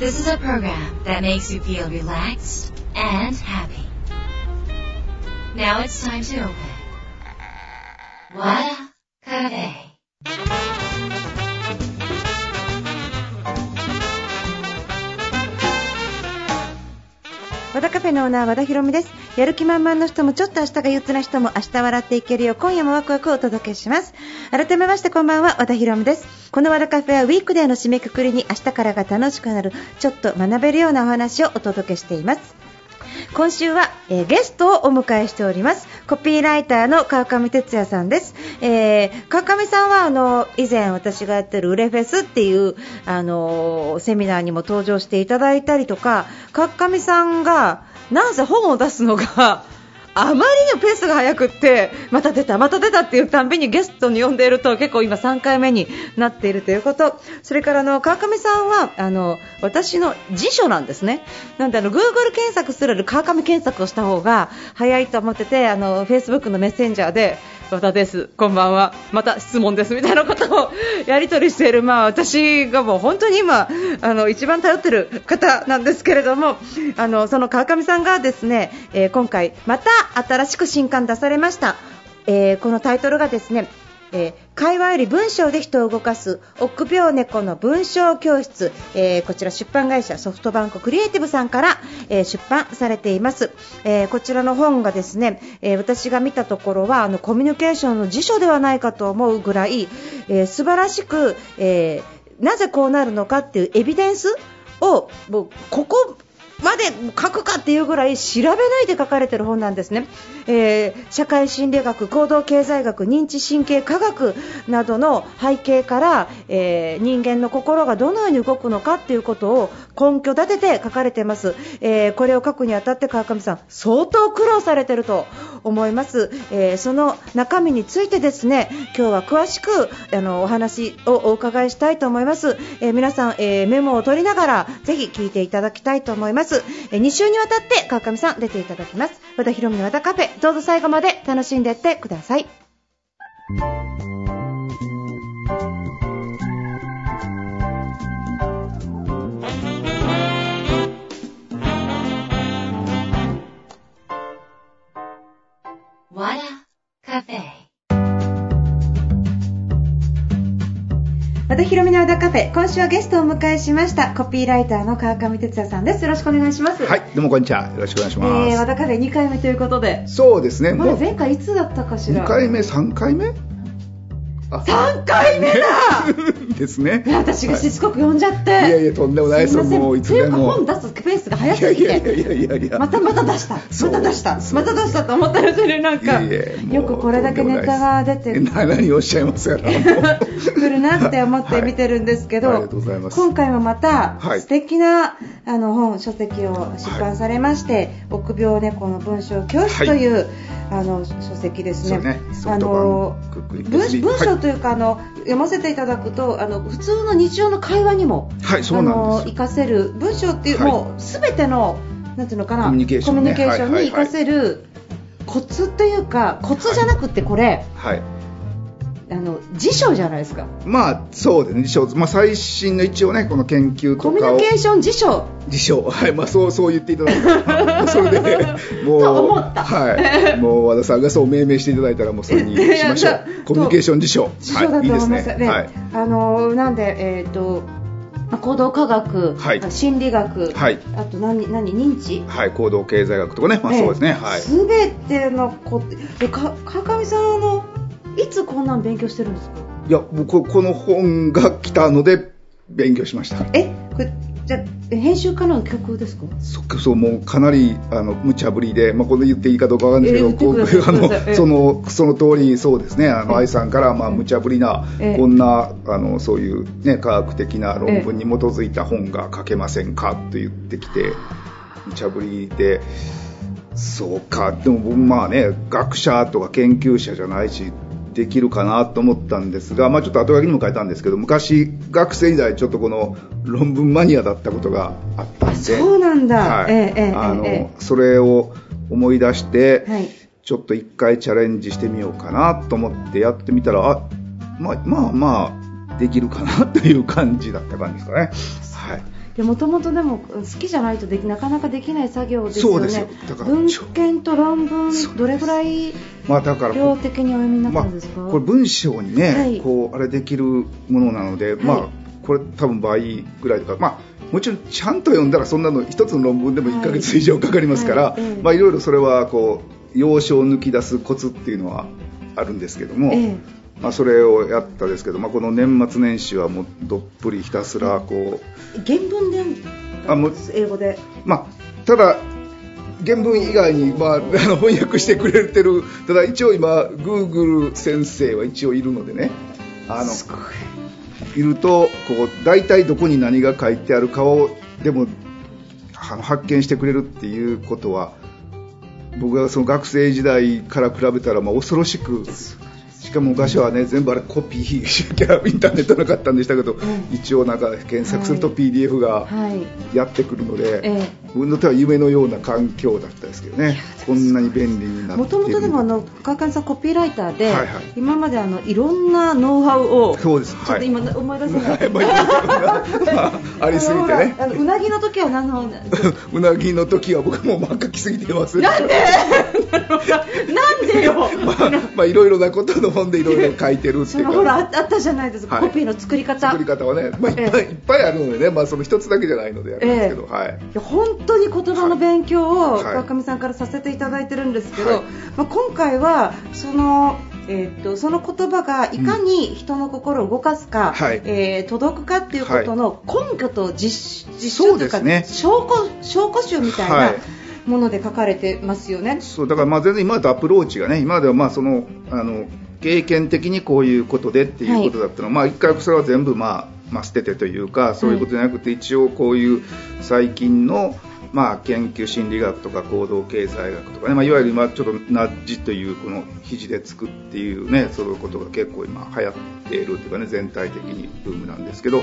This is a program that makes you feel relaxed and happy. Now it's time to open. What a cafe. 和田カフェのオーナー和田博美です。やる気満々の人もちょっと明日が憂鬱な人も明日笑っていけるよう今夜もワクワクをお届けします。改めましてこんばんは和田博美です。この和田カフェはウィークデーの締めくくりに明日からが楽しくなるちょっと学べるようなお話をお届けしています。今週は、えーゲストをお迎えしております。コピーライターの川上哲也さんです、えー川上さんはあの以前私がやってるウレフェスっていうあのセミナーにも登場していただいたりとか川上さんがなんせ本を出すのがあまりのペースが速くってまた出た、また出たっていうたんびにゲストに呼んでいると結構今3回目になっているということ。それからあの川上さんはあの私の辞書なんですね。なんであの Google 検索するより川上検索をした方が早いと思っててあの Facebook のメッセンジャーで和田です、こんばんは、また質問ですみたいなことをやり取りしている、まあ、私がもう本当に今あの一番頼っている方なんですけれどもあのその川上さんがですね、えー今回また新しく新刊出されました、えーこのタイトルがですねえー会話より文章で人を動かす臆病猫の文章教室、えーこちら出版会社ソフトバンククリエイティブさんから、えー出版されています、えこちらの本がですね、え私が見たところはあのコミュニケーションの辞書ではないかと思うぐらい、えー素晴らしく、えなぜこうなるのかっていうエビデンスをもうここまで書くかっていうぐらい調べないで書かれてる本なんですね、えー社会心理学、行動経済学、認知神経科学などの背景から、えー人間の心がどのように動くのかっていうことを根拠立てて書かれています、えーこれを書くにあたって川上さん相当苦労されてると思います、えーその中身についてですね今日は詳しくあのお話をお伺いしたいと思います、えー皆さん、えーメモを取りながらぜひ聞いていただきたいと思います、え2週にわたって川上さん出ていただきます。和田博美の和田カフェどうぞ最後まで楽しんでいってください。カフェ今週はゲストをお迎えしましたコピーライターの川上哲也さんです。よろしくお願いします。はい、どうもこんにちは。よろしくお願いしえます。ー、和田カフェ2回目ということで。そうですね、もう。これ前回いつだったかしら？2回目、3回目？あ。3回目だ ですね。いや私がしつこく呼んじゃって、い。やいや、とんでもないです。もういつでも。本出すペースが早すぎて。いやいやいやいやいや。またまた出した。また出した。また出したと思ったらそれなんかよくこれだけネタが出てえな何をおっしゃいますやら。もうくるなって思って見てるんですけど、はい。ありがとうございます。今回もまたはい。素敵なあの本書籍を出版されまして「臆病猫の文章教室」という、あの書籍ですね。ね。ソあの文文章はい。というか、あの読ませていただくとあの普通の日常の会話にもはい、そう活かせる文章っていう、はい。もうすべてのなんていうのかなコミュニケーションね。コミュニケーションに活かせるコツというかコツじゃなくてこれ、はい。あの辞書じゃないですかまあ、そうですね、辞書、まあ、最新の一応ね、この研究コミュ。ニケーション辞書辞書、はい、まあ、そう、そう言っていただいて、それで、もう、と思ったはい、もう和田さんがそう命名していただいたら、もうそれにしましょう。コミュニケーション辞書。辞書だとはい、いいですね。思いますね。はい。あのなんでえっ、とまあ行動科学、はい心理学、はいあと何何認知？はい、行動経済学とかね、まあ、そうですね、はい。すべてのこえか川上さんあのいつこんなん勉強してるんですか？いや、僕、この本が来たので、勉強しました。え？これじゃ編集家の曲ですか？そそうもうかなりあの無茶ぶりで、まあ、これ言っていいかどうかわかんないですけど、あのそのその通りそうですね、あのええ愛さんからまあ無茶ぶりな、ええこんなあのそういうね科学的な論文に基づいた本が書けませんかと言ってきて、無茶ぶりで。そうかでも僕まあね学者とか研究者じゃないしできるかなと思ったんですが、まあ、ちょっと後書きにも書いたんですけど昔学生時代ちょっとこの論文マニアだったことがあったんでそうなんだ。はい。ええええあのえそれを思い出して、えはい。ちょっと一回チャレンジしてみようかなと思ってやってみたらあまあまあまあできるかなという感じだった感じですかね。はい。もともとでも好きじゃないとできなかなかできない作業ですよね。そうですよ。だから文献と論文どれぐらいまあだから量的にお読みになっまあたんですか、これ文章にね、はい。こうあれできるものなので、まあこれ多分倍ぐらいとかまあもちろんちゃんと読んだらそんなの一つの論文でも1ヶ月以上かかりますから、はい。はい。ええまあいろいろそれはこう要所を抜き出すコツっていうのはあるんですけども、ええ。まあそれをやったですけど、まあこの年末年始はもうどっぷりひたすらこう原文であもう英語で。まあ、ただ、原文以外に、まあ、あの翻訳してくれてる、ただ一応今、Google 先生は一応いるのでね、あのいるとこう、大体どこに何が書いてあるかを、でもあの発見してくれるっていうことは、僕がその学生時代から比べたら、まあ、恐ろしく。しかも昔はね全部あれコピーインターネットなかったんでしたけど、うん。一応なんか検索するとはい。PDF がはい。やってくるので、え自分にとっては夢のような環境だったですけどね、こんなに便利になってもともとでもあの川上さんコピーライターで、はいはい。今まであのいろんなノウハウをそうです。ちょっと今思い出せない、はいま ありすぎてね。あのうなぎの時は何の うなぎの時は僕もう真っ赤きすぎてます。なんで？なんでよ、まあまあいろいろなことの本でいろいろ書いてるっていうかそのほらああったじゃないですか、はい。コピーの作り方。作り方はね、まあ、いっぱい、えいっぱいあるのでね、まあ、その一つだけじゃないのであるんですけど、はい。いや本当に言葉の勉強をはい。川上さんからさせていただいてるんですけど、はい。まあ、今回はその,、えーっとその言葉がいかに人の心を動かすか、はい。えー届くかっていうことの根拠と実実そ証というか、ね。証拠証拠集みたいはないもので書かれてますよね。そうだからまあ全然今までとアプローチがね、今まではまあそのあの経験的にこういうことでっていうことだったの、まあ一回それは全部まあ、まあ、捨ててというか、そういうことじゃなくて、一応こういう最近のまあ研究心理学とか行動経済学とかね、まあ、いわゆる今ちょっとナッジというこの肘でつくっていうね、そういうことが結構今流行っているというかね、全体的にブームなんですけど、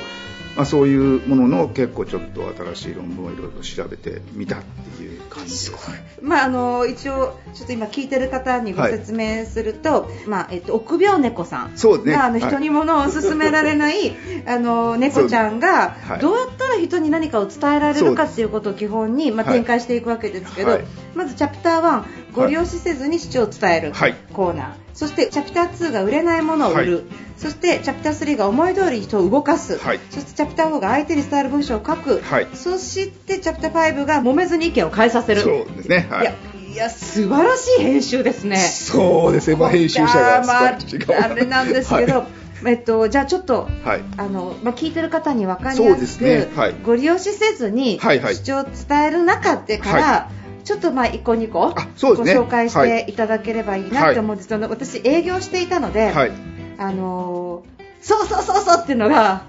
まあ、そういうものの結構ちょっと新しい論文をいろいろ調べてみたっていう感じです。まあ、あの一応、ちょっと今聞いてる方にご説明すると、まあえっと、臆病猫さん。そうですね。があのはい。人に物を勧められない、あの猫ちゃんがはい。どうやったら人に何かを伝えられるかっていうことを基本に、まあ、はい。展開していくわけですけど、はい。まずチャプター1ご利用しせずに主張を伝えるはい。コーナー、そしてチャプター2が売れないものを売る、はい。そしてチャプター3が思い通り人を動かす、はい。そしてチャプター4が相手に伝える文章を書く、はい。そしてチャプター5が揉めずに意見を変えさせる。そうですね。はい。いや、いや、素晴らしい編集ですね。そうですね、まあ、編集者がまあ、あれなんですけど、はえっと、じゃあちょっと、い、はい。あの、まあ、聞いてる方に分かりやすく、すね。はい。ご利用しせずに、はいはい主張を伝える中でから、はちょっとまあ1個2個ご紹介していただければいいなと思うんです。けど、私営業していたので、はい、あのーそうそうそうそうっていうのが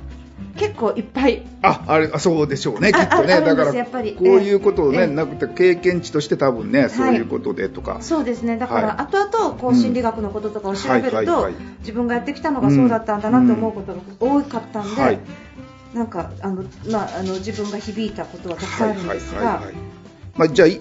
結構いっぱい。ああれあそうでしょうね、きあっとね、だからこういうことをね、ええなくて経験値として多分ね、そういうことでとか、そうですね。だから、はい。後々こううん。心理学のこととかを調べると、自分がやってきたのがそうだったんだなと思うことが多かったんで、はい。なんかあの、まあ、あの自分が響いたことはたくさんあるんですが、まあ、じゃあ、い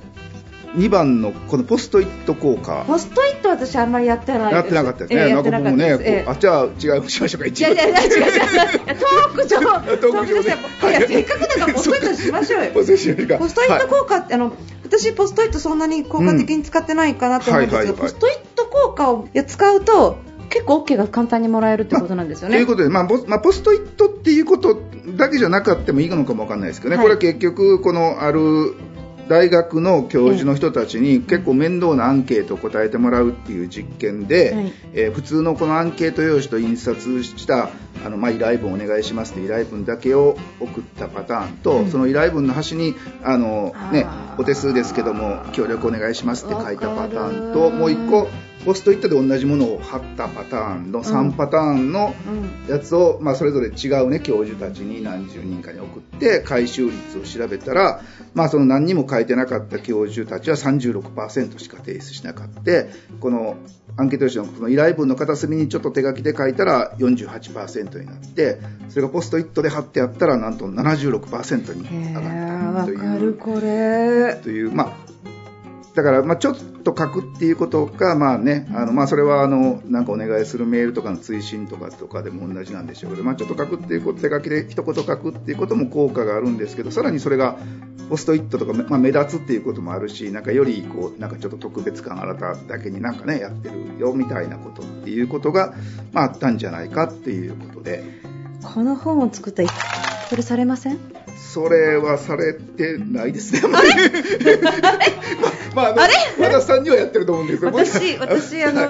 2番のこのポストイット効果、ポストイット私あんまりやってないやってなかったですね、ええやってなんか僕ね、なかったです、ええ。こうあじゃあ違うしましょうか、い一番。やいやいや違う違う。違うトーク上 トーク上で。はい。いやせっかくだからポストイットしましょうよ。ポストイット効果って、あの私ポストイットそんなに効果的に使ってないかなと思うんですけど、うんはいはいはい。ポストイット効果を使うと結構 OK が簡単にもらえるってことなんですよね。ということで、まあポまあ、ポストイットっていうことだけじゃなかったもいいのかもわかんないですけどね、はい。これは結局、このある大学の教授の人たちに結構面倒なアンケートを答えてもらうっていう実験で、はい。えー普通のこのアンケート用紙と印刷したあの、まあ、依頼文お願いしますって依頼文だけを送ったパターンと、うん。その依頼文の端にあの、ねお手数ですけども協力お願いしますって書いたパターンともう一個ポストイットで同じものを貼ったパターンの3パターンの、うん。やつを、まあ、それぞれ違う、ね、教授たちに何十人かに送って回収率を調べたら、まあ、その何にも書いてなかった教授たちは36%しか提出しなかった。このアンケート用紙のこの依頼文の片隅にちょっと手書きで書いたら48%になってそれがポストイットで貼ってあったらなんと76%にへ上がったという。という、まあ、だから、まあ、ちょっと書くっていうことが、まあね、あのまあ、それはあのなんかお願いするメールとかの追伸とかとかでも同じなんでしょうけど、まあ、ちょっと書くっていうこと手書きで一言書くっていうことも効果があるんですけどさらにそれがポストイットとか、まあ、目立つっていうこともあるしなんかよりこうなんかちょっと特別感あなただけになんかねやってるよみたいなことっていうことが、まあ、あったんじゃないかっていうことで。この本を作ったそれされません？それはされてないですね。あれ？まあ、まあ、あれ？和田さんにはやってると思うんですけど。私、私、あの、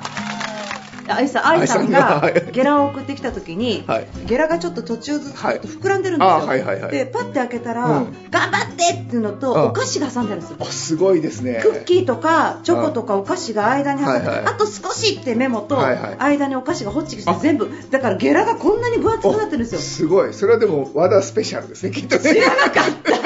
愛さ愛さんがゲラを送ってきた時に、はい、ゲラがちょっと途中ずつ膨らんでるんですよ、はいはいはい、でパッて開けたら、うん、頑張ってっていうのとお菓子が挟んであるんですよ。すごいですね。クッキーとかチョコとかお菓子が間に挟んで、はいはい、あと少しってメモと間にお菓子がホッチキして全部。だからゲラがこんなに分厚くなってるんですよ。すごい。それはでも和田スペシャルですねきっとね。知らなかった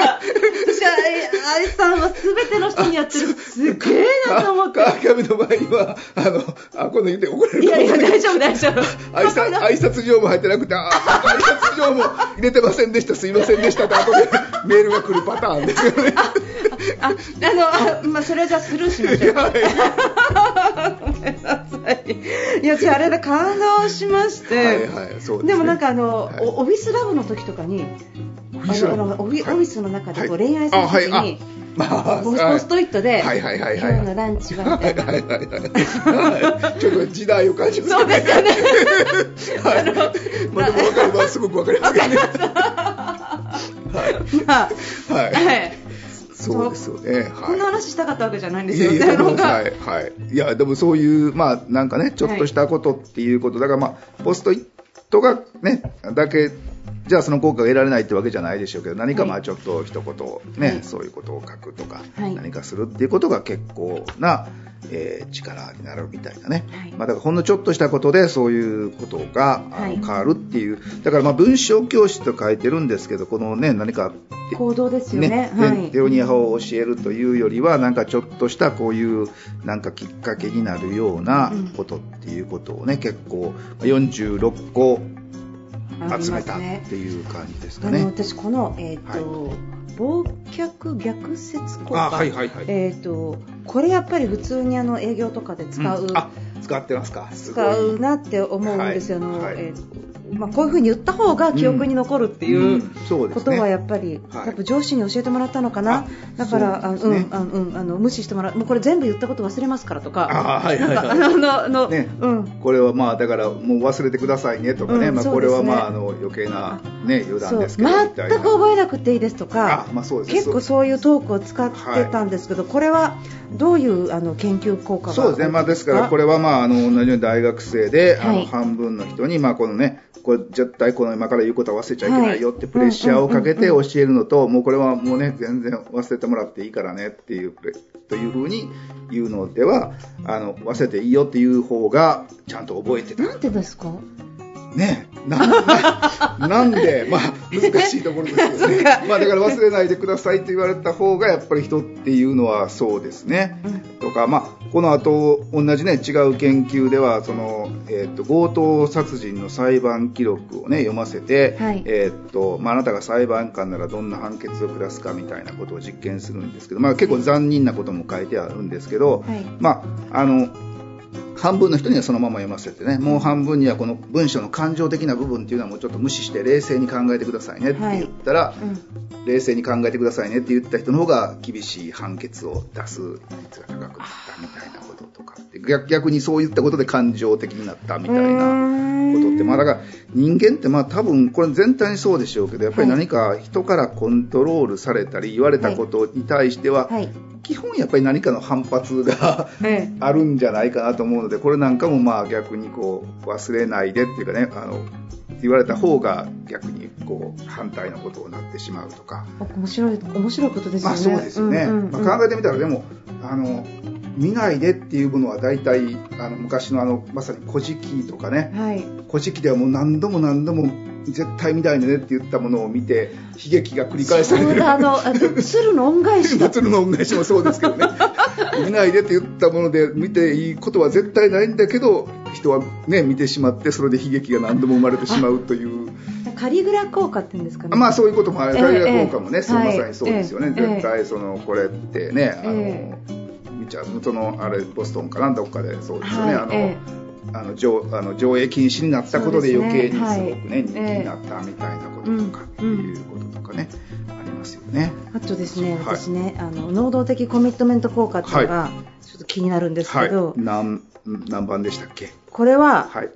愛さんは全ての人にやってる。すげえなと思って。川上の場合はあのあこの言って怒られるいやいや大丈夫大丈夫。挨拶挨拶状も入ってなくてあ挨拶状も入れてませんでしたすいませんでしたって後でメールが来るパターンですよね。ああのあ、まあ、それじゃスルーしましょう、はい、ごめんなさい。いやじゃああれで感動しまして、はいはいそうで、ね、でもなんかあの、はい、オフィスラブの時とかにオフィスの中でこう恋愛する時に、まあ、ポストイットで、はいはいはいはい、今日のランチはみたいな。はいはいはいはい。ちょっと時代を感じますね。そうですよね。はい。まあでもわかります。すごくわかりますけどね。はい。まあ、はい。はい。そうですよね、はい、こんな話したかったわけじゃないんですよ、いやいやはい、はい、いやでもそういう、まあ、なんかね、ちょっとしたことっていうこと、だから、まあ、ポストイットがね、だけじゃあその効果が得られないってわけじゃないでしょうけど何かまあちょっと一言ね、はい、そういうことを書くとか、はい、何かするっていうことが結構な、えー、力になるみたいなね、はい、まあ、だからほんのちょっとしたことでそういうことが、あの変わるっていう。だからまあ文章教室と書いてるんですけどこのね何か行動ですよね。ね、はい、テオニア法を教えるというよりはなんかちょっとしたこういうなんかきっかけになるようなことっていうことをね、結構46個集めたっていう感じですかね。私この、えーと、はい、忘却逆説効果、はいはいはい、えーと、これやっぱり普通にあの営業とかで使う、うん、使ってますか。使うなって思うんですよ、はい、あの、はい、えーまあ、こういうふうに言った方が記憶に残るっていうことはやっぱり、やっぱ上司に教えてもらったのかな、だからあ、うん、あうんあの無視してもらう、もうこれ全部言ったこと忘れますからとか、あはいはいはい、あのの、ね、うん、これはまあだからもう忘れてくださいねとかね、まあこれはまああの余計なね余談ですけど全く覚えなくていいですとか、まあそうです結構そういうトークを使ってたんですけど、これはどういうあの研究効果がそうですね、まあですからこれはまああの同じように大学生で、あの半分の人にまあこのねこれ絶対この今から言うことは忘れちゃいけないよってプレッシャーをかけて教えるのと、もうこれはもうね、全然忘れてもらっていいからねっていう、というふうに言うのでは、あの、忘れていいよっていう方がちゃんと覚えてた。なんでですか？ねななんで、まあ、難しいところですよね。まあ、だから忘れないでくださいと言われた方が、やっぱり人っていうのはそうですね。うん、とか、まあ、この後、同じね、違う研究では、その、えっ、ー、と、強盗殺人の裁判記録をね、読ませて、はい、えっ、ー、と、まあ、あなたが裁判官ならどんな判決を下すかみたいなことを実験するんですけど、まあ、結構残忍なことも書いてあるんですけど、はい、まあ、あの、半分の人にはそのまま読ませてね。もう半分にはこの文章の感情的な部分っていうのはもうちょっと無視して冷静に考えてくださいねって言ったら、はいうん、冷静に考えてくださいねって言った人の方が厳しい判決を出す率が高くなったみたいなこととか逆逆にそういったことで感情的になったみたいなことってまあだから人間ってまあ多分これ全体にそうでしょうけどやっぱり何か人からコントロールされたり言われたことに対しては、はいはい基本やっぱり何かの反発が あるんじゃないかなと思うのでこれなんかもまあ逆にこう忘れないでっていうかねあの言われた方が逆にこう反対のことになってしまうとか。面白い面白いことですよね、まあ、そうですよね、うんうんうん、まあ、考えてみたらでもあの見ないでっていうものは大体あの昔のあのまさに「古事記」とかね「はい、古事記」ではもう何度も何度も絶対見ないでねって言ったものを見て悲劇が繰り返される。あの鶴の恩返し 鶴の恩返しもそうですけどね。見ないでって言ったもので見ていいことは絶対ないんだけど人はね見てしまってそれで悲劇が何度も生まれてしまうという。カリグラ効果って言うんですかね。まあそういうこともある、カリグラ効果もね、えー、そうまさにそうですよね、えー、絶対そのこれってねあの、えー見ちゃうそのあれボストンかなんどっかでそうですよね、あの、はいえあの上あの上映禁止になったことで余計にすごくねはい人気になったみたいなこととかっていうこととかね、ありますよね。あとですね、はい私ね、あの能動的コミットメント効果っていうのがちょっと気になるんですはいけど、。何何番でしたっけ？これははい。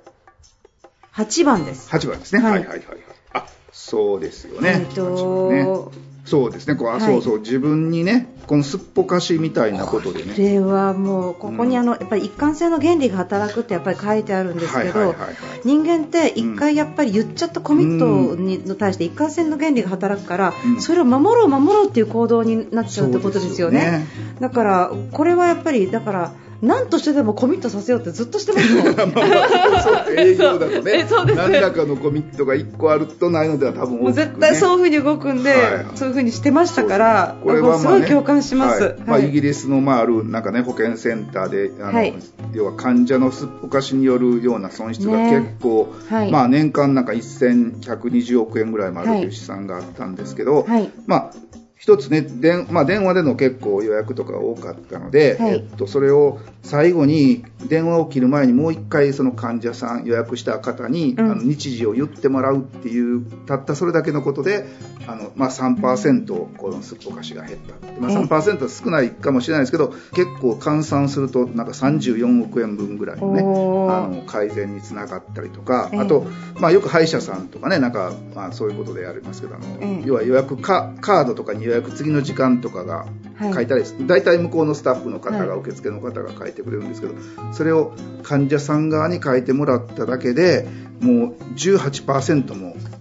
8番です。8番ですね。ははいいはいはいはい。あ、そうですよね。えっ8番ねと、そうですね。こうあ、はいそうそう自分にね、このすっぽかしみたいなことでね。これはもうここにあの、やっぱり一貫性の原理が働くってやっぱり書いてあるんですけど、人間って一回やっぱり言っちゃったコミットに対して一貫性の原理が働くから、うんそれを守ろう守ろうっていう行動になっちゃうってことですよね。そうですよねだからこれはやっぱりだから何としてでもコミットさせようってずっとしてますもん。まあまあそう営業だとえねそうです。何らかのコミットが1個あるとないのでは多分もう絶対そういう風に動くんで、はい。そういう風にしてましたから、これはまあ、ね、すごい共感します。はい。まあ、はい。イギリスの、まあ、あるなんか、ね、保健センターであの、はい。要は患者のすっぽかしによるような損失がね結構、はい。まあ、年間なんか1120億円ぐらいもあるという試算があったんですけど、はい。まあ一つね、電まあ、電話での結構予約とかが多かったので、はい。えっと、それを最後に電話を切る前にもう一回その患者さん予約した方に、うん。あの日時を言ってもらうっていうたったそれだけのことであの、まあ、3%このすっぽかしが減った、まあ、ええ。3%は少ないかもしれないですけど結構換算するとなんか34億円分ぐらいのねあの改善につながったりとか、ええ。あと、まあ、よく歯医者さんとかねなんか、まあ、そういうことでやりますけどあの、ええ。要は予約カカードとかに予約次の時間とかがはい。書いたり、大体向こうのスタッフの方が、受付の方が書いてくれるんですけどそれを患者さん側に書いてもらっただけでもう18%もうん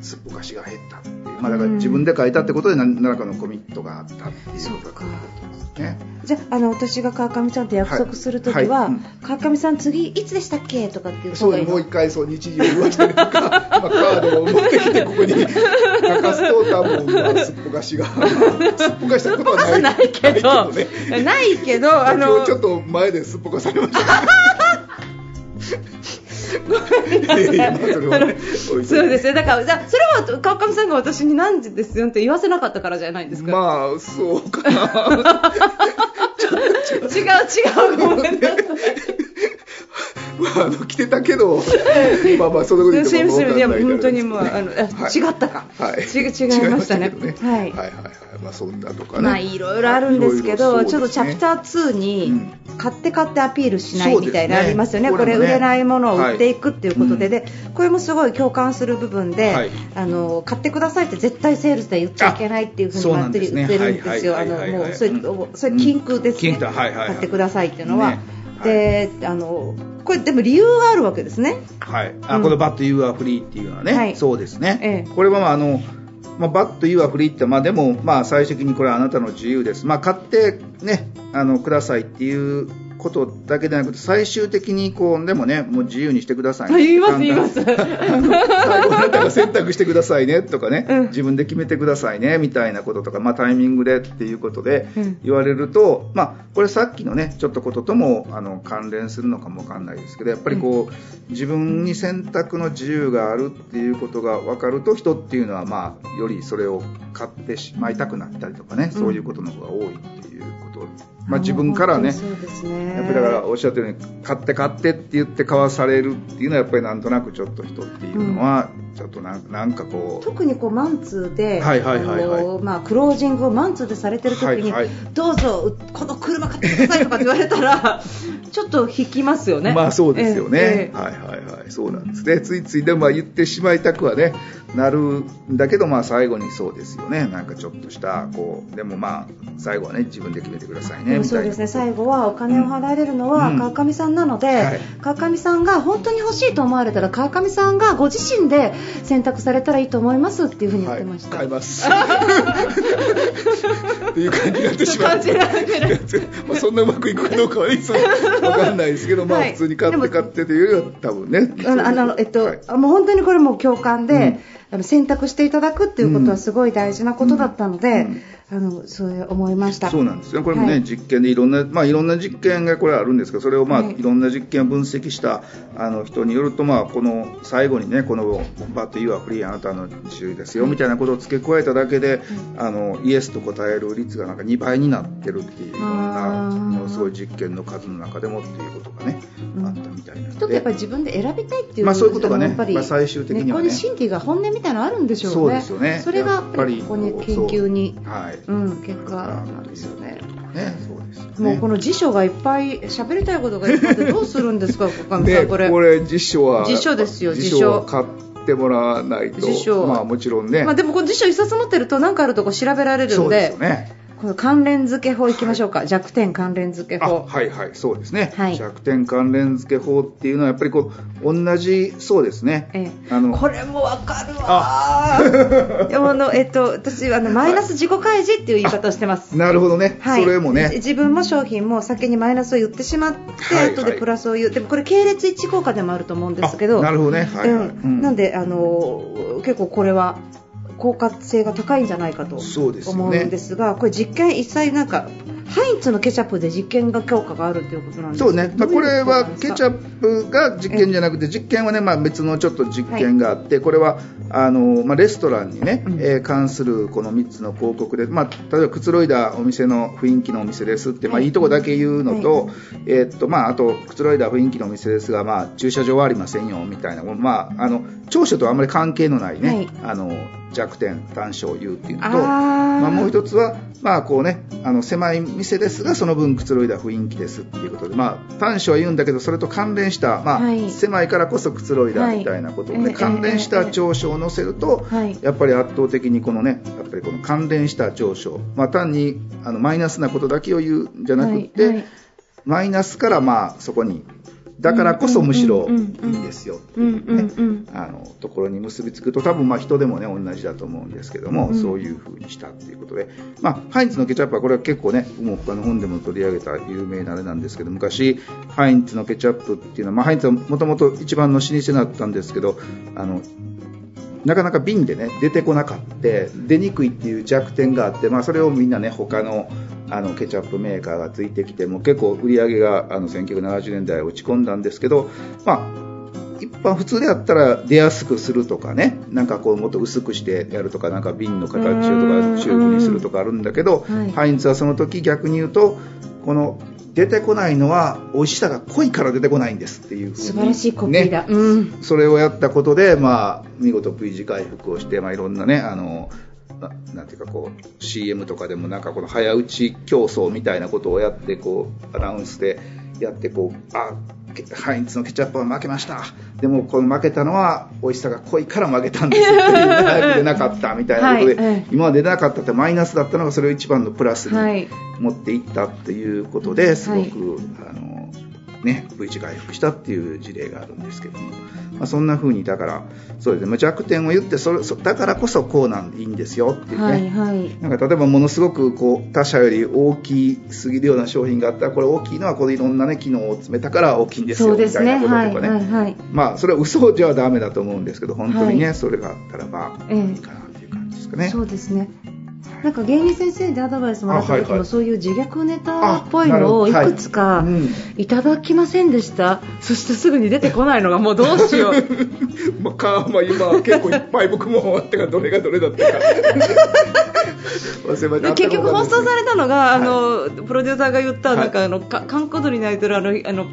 すっぽかしが減ったっていう、まあ、だから自分で書いたってことで何らかのコミットがあったっていう。ことですね。じゃああの私が川上さんと約束するときは、はい。はい。うん。川上さん次いつでしたっけとかっていうそうもう一回そう日時を言わしたりとか、まあ、カードを持ってきてここに 書かすと多分、まあ、すっぽかしが すっぽかしたことはないけど。ないけどね。ないけどあの。今日ちょっと前ですっぽかされましたそうですねだからじゃそれは川上さんが私に何時ですよって言わせなかったからじゃないんですか、まあそうかな違う違う。ごめんなさい。まあ、あの来てたけど、まあまあ、そのこと言っても分かんない本当にもうあのあはい違ったか、はい、ち違いましたね。違いましたけどはい。はいはいはい。まあそんなとかねまあいろいろあるんですけど、いろいろちょっとチャプター2そうに買って買ってアピールしないみたいなのありますよね、ね。これ売れないものを売っていくっていうことで、はい。でこれもすごい共感する部分で、はい。あの買ってくださいって絶対セールスで言っちゃいけないっていうふうにそうまってなんですね言ってるんですよ、あのもうそれそれ禁句ですね、禁句はいはいはい。買ってくださいっていうのは。ね。であのこれでも理由があるわけですね。はい、あうん。このバット You are free っていうのはね、はい。そうですね、ええ。これはまああの、まあ、バット You are free って、まあ、でも、まあ、最終的にこれはあなたの自由です、まあ、買って、ね、あのくださいっていうことだけでなくて最終的にこうでもねもう自由にしてくださいね。言います言います。最後あなたが選択してくださいねとかね、うん。自分で決めてくださいねみたいなこととか、まあ、タイミングでっていうことでうん。言われると、まあ、これさっきのねちょっとことともあの関連するのかもわかんないですけどやっぱりこう、自分に選択の自由があるっていうことが分かると人っていうのは、まあ、よりそれを買ってしまいたくなったりとかね、そういうことの方が多いっていうこと、まあ、自分からねやっぱりだからおっしゃったように買って買ってって言って買わされるっていうのはやっぱりなん。となくちょっと人っていうのはちょっとなんなんかこう特にこうマンツーで、はいはいはいはい。あのまあ、クロージングをマンツーでされてる時に、はいはいどうぞこの車買ってくださいとかって言われたら ちょっと引きますよね。まあそうですよね、ええ。はいはいはい。そうなんですね。ついついでもまあ言ってしまいたくはねなるんだけどまあ最後にそうですよね。なんかちょっとしたこうでもまあ最後はね自分で決めてくださいでね。みたいなもそうですね最後はお金を払われるのはうん。川上さんなので、はい。川上さんが本当に欲しいと思われたら川上さんがご自身で選択されたらいいと思いますっていうふうに言ってました。はい、買います。っていう感じになってしまうまあそんなうまくいくかどうかはいつもわかんないですけど、まあはい普通に買って買ってというよりは多分ね。あのえっと、はい。あもう本当にこれも共感で、選択していただくっていうことはすごい大事なことだったので、あのそう思いました。そうなんですよ。これもね、はい実験でいろんな、まあいろんな実験がこれあるんですけど、それをまあ、はいい、ろんな実験を分析したあの人によると、まあこの最後にね、このバット You are free あなたの自由ですよ、みたいなことを付け加えただけで、あのイエスと答える率がなんか2倍になってるっていうような、ものすごい実験の数の中でもっていうことがね、うんあったみたいなので。とやっぱり自分で選びたいっていう、まあそういうことがねやっぱり、まあ最終的にはね根っこに真理が本音みたいなのあるんでしょうね。そうですよねそれがやっぱりここに研究に、はい。うん、結果なんですよね。ね、そうですよね。もうこの辞書がいっぱい喋りたいことがいっぱいあってどうするんですか、これ。これ辞書は辞書ですよ辞書。は買ってもらわないと。辞書。まあもちろんね、まあでもこの辞書一冊持ってると何かあるとこ調べられるそうでんですよねこの関連付け法いきましょうか、弱点関連付けあ法。はいはい。そうですね、はい。弱点関連付け法っていうのはやっぱりこう同じそうですね。ええ。あのこれもわかるわ でもあの、えっと、私あのマイナス自己開示っていう言い方をしてます。なるほどね、はい、それもね。自分も商品も先にマイナスを言ってしまって、はい。はい後でプラスを言う。でもこれ系列一致効果でもあると思うんですけど。あなるほどね。はい。はい、うん。なんであの結構これは効果性が高いんじゃないかとそうですよね。思うんですがこれ実験一切なんかハインツのケチャップで実験が効果があるということなんです。そうね、まあ、これはケチャップが実験じゃなくて実験はね、まあ、別のちょっと実験があって、これはあの、まあ、レストランにね、うん。えー関するこの3つの広告で、まあ、例えばくつろいだお店の雰囲気のお店ですって、まあ、はい。いいとこだけ言うのと、はえーっとまあ、あとくつろいだ雰囲気のお店ですが、まあ、駐車場はありませんよみたいな、まあ、あの長所とあんまり関係のないね、はい。あの弱点短所を言うっていうのとまあ、もう一つは、まあこうね、あの狭い店ですがその分くつろいだ雰囲気ですっていうことで、まあ、短所は言うんだけどそれと関連した、まあはい。狭いからこそくつろいだみたいなことをね、はい。関連した長所を載せると、はい。やっぱり圧倒的にこのねやっぱりこの関連した長所、まあ、単にあのマイナスなことだけを言うんじゃなくって、マイナスからまあそこにだからこそむしろうんうんうんうんいいですよっていうねあのところに結びつくと多分まあ人でもね同じだと思うんですけども、うんそういう風にしたっていうことで、まあ、ハインツのケチャップはこれは結構ねもう他の本でも取り上げた有名なあれなんですけど昔ハインツのケチャップっていうのは、まあ、ハインツはもともと一番の老舗だったんですけどあのなかなか瓶でね出てこなかって出にくいっていう弱点があって、まあ、それをみんなね他のあのケチャップメーカーがついてきてもう結構売り上げがあの1970年代落ち込んだんですけど、まあ、一般普通であったら出やすくするとかねなんかこうもっと薄くしてやるとかなんか瓶の形をとかうん。チューブにするとかあるんだけど、はいハインツはその時逆に言うとこの出てこないのは美味しさが濃いから出てこないんですっていう素晴らしいコピーだ、ね。うん。それをやったことで、まあ、見事 V 字回復をして、まあ、いろんなね、あの、ななんていうかこう、CM とかでもなんかこの早打ち競争みたいなことをやって、こう、アナウンスでやって、こう、あ、ケハインツのケチャップは負けました。でも、この負けたのは美味しさが濃いから負けたんですっていう、早く出なかったみたいなことで、はいはい。今まで出なかったってマイナスだったのがそれを一番のプラスにはい。持っていったっていうことですごく、あのね、V 字回復したっていう事例があるんですけども、まあ、そんな風にだからそうですね。まあ弱点を言ってそれそだからこそこうなんでいいんですよっていうね、はいはい。なんか例えばものすごくこう他社より大きすぎるような商品があった。らこれ大きいのはこれいろんなね機能を詰めたから大きいんですよみそうですたいなこととかね。はいはい。まあそれは嘘じゃダメだと思うんですけど本当にね、はい。それがあったらばええ。いいかなっていう感じですかね。そうですねなんか芸人先生でアドバイスもらった時もそういう自虐ネタっぽいのをいくつかうん。いただきませんでした、そしてすぐに出てこないのがもうどうしよう。まあ、かまあ、今結構いっぱい僕も終わってからどれがどれだったか忘れました。結局放送されたのが、はいあのプロデューサーが言った、はいなんかあのか閑古鳥に鳴いてるあのあの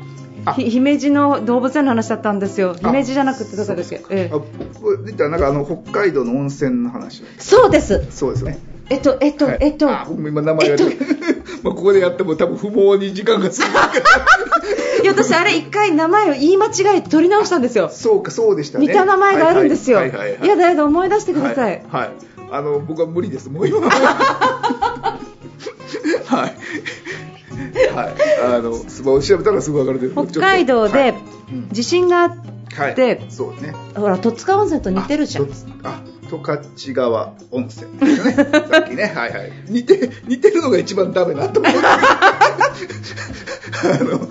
姫路の動物園の話だったんですよ。あ。姫路じゃなくてどこだっけ？ええ。あ僕なんかあの北海道の温泉の話。そうです。そうですねえっとえっと、はい。えっと。今名前が出て、まあここでやっても多分不毛に時間が過ぎるからいや私あれ一回名前を言い間違えて取り直したんですよ。そうかそうでしたね。似た名前があるんですよ、はいはいはいはい。やだやだ思い出してください、はい、はい。あの僕は無理です。もう今。はい。はい。あのスマホ調べたらすぐ分かる北海道はでい。うん。地震があっはい。でそうね。ほら戸塚温泉と似てるじゃん。ああ十勝川温泉ですよね。さっきね、はいはい。似て、似てるのが一番ダメなと思って。あの、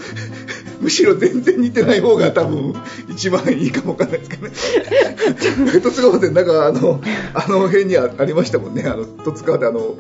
むしろ全然似てない方が多分一番いいかもわかんないですけどね。十勝川温泉、なんかあの、あの辺にありましたもんね。あの、十津川であの、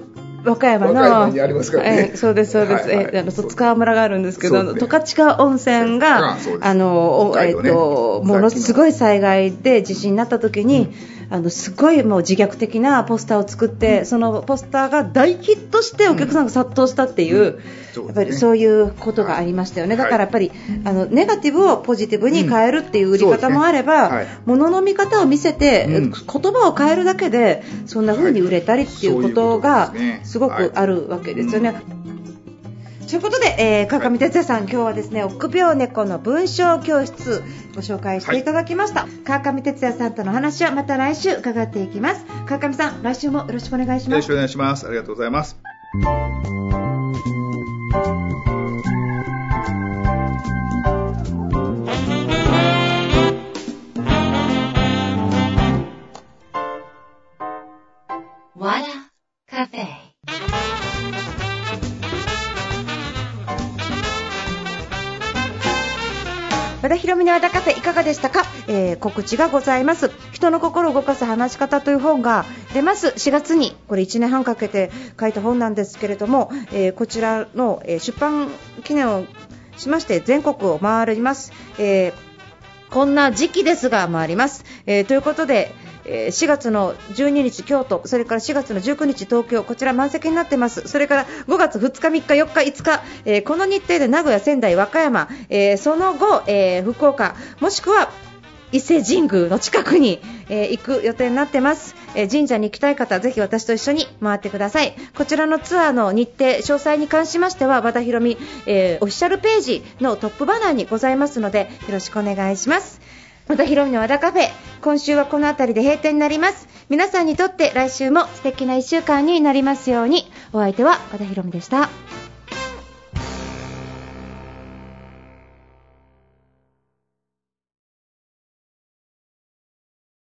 和歌山の和歌山にありますからねえーそうですそうです、はいはいえーあの十津川村があるんですけど、十勝川温泉があの、おえっ、とものすごい災害で地震になった時に、あのすごいもう自虐的なポスターを作って、そのポスターが大ヒットしてお客さんが殺到したっていう。うん。そうやっですね。ぱりそういうことがありましたよね、はい。だからやっぱり、あのネガティブをポジティブに変えるっていう売り方もあれば、ねはい。物の見方を見せて、うん。言葉を変えるだけでそんな風に売れたりっていうことがすごくあるわけですよね。ということで、えー、川上哲也さん、今日はですね、臆病猫の文章教室ご紹介していただきました。川上哲也さんとの話はまた来週伺っていきます。川上さん、来週もよろしくお願いしますよろしく。お願いします。ありがとうございます。ひろみのあだカフェいかがでしたか、えー告知がございます。人の心を動かす話し方という本が出ます。4月にこれ1年半かけて書いた本なんですけれども、えーこちらの、え出版記念をしまして全国を回ります、えーこんな時期ですが回ります、えーということで4月の12日京都、それから4月の19日東京、こちら満席になってます。それから5月2日、3日、4日、5日、えーこの日程で名古屋、仙台、和歌山、えーその後、えー福岡、もしくは伊勢神宮の近くに、えー行く予定になってます、えー神社に行きたい方ぜひ私と一緒に回ってください。こちらのツアーの日程詳細に関しましては和田博美、えーオフィシャルページのトップバナーにございますのでよろしくお願いします。和田博美の和田カフェ今週はこの辺りで閉店になります。皆さんにとって来週も素敵な1週間になりますように。お相手は和田博美でした。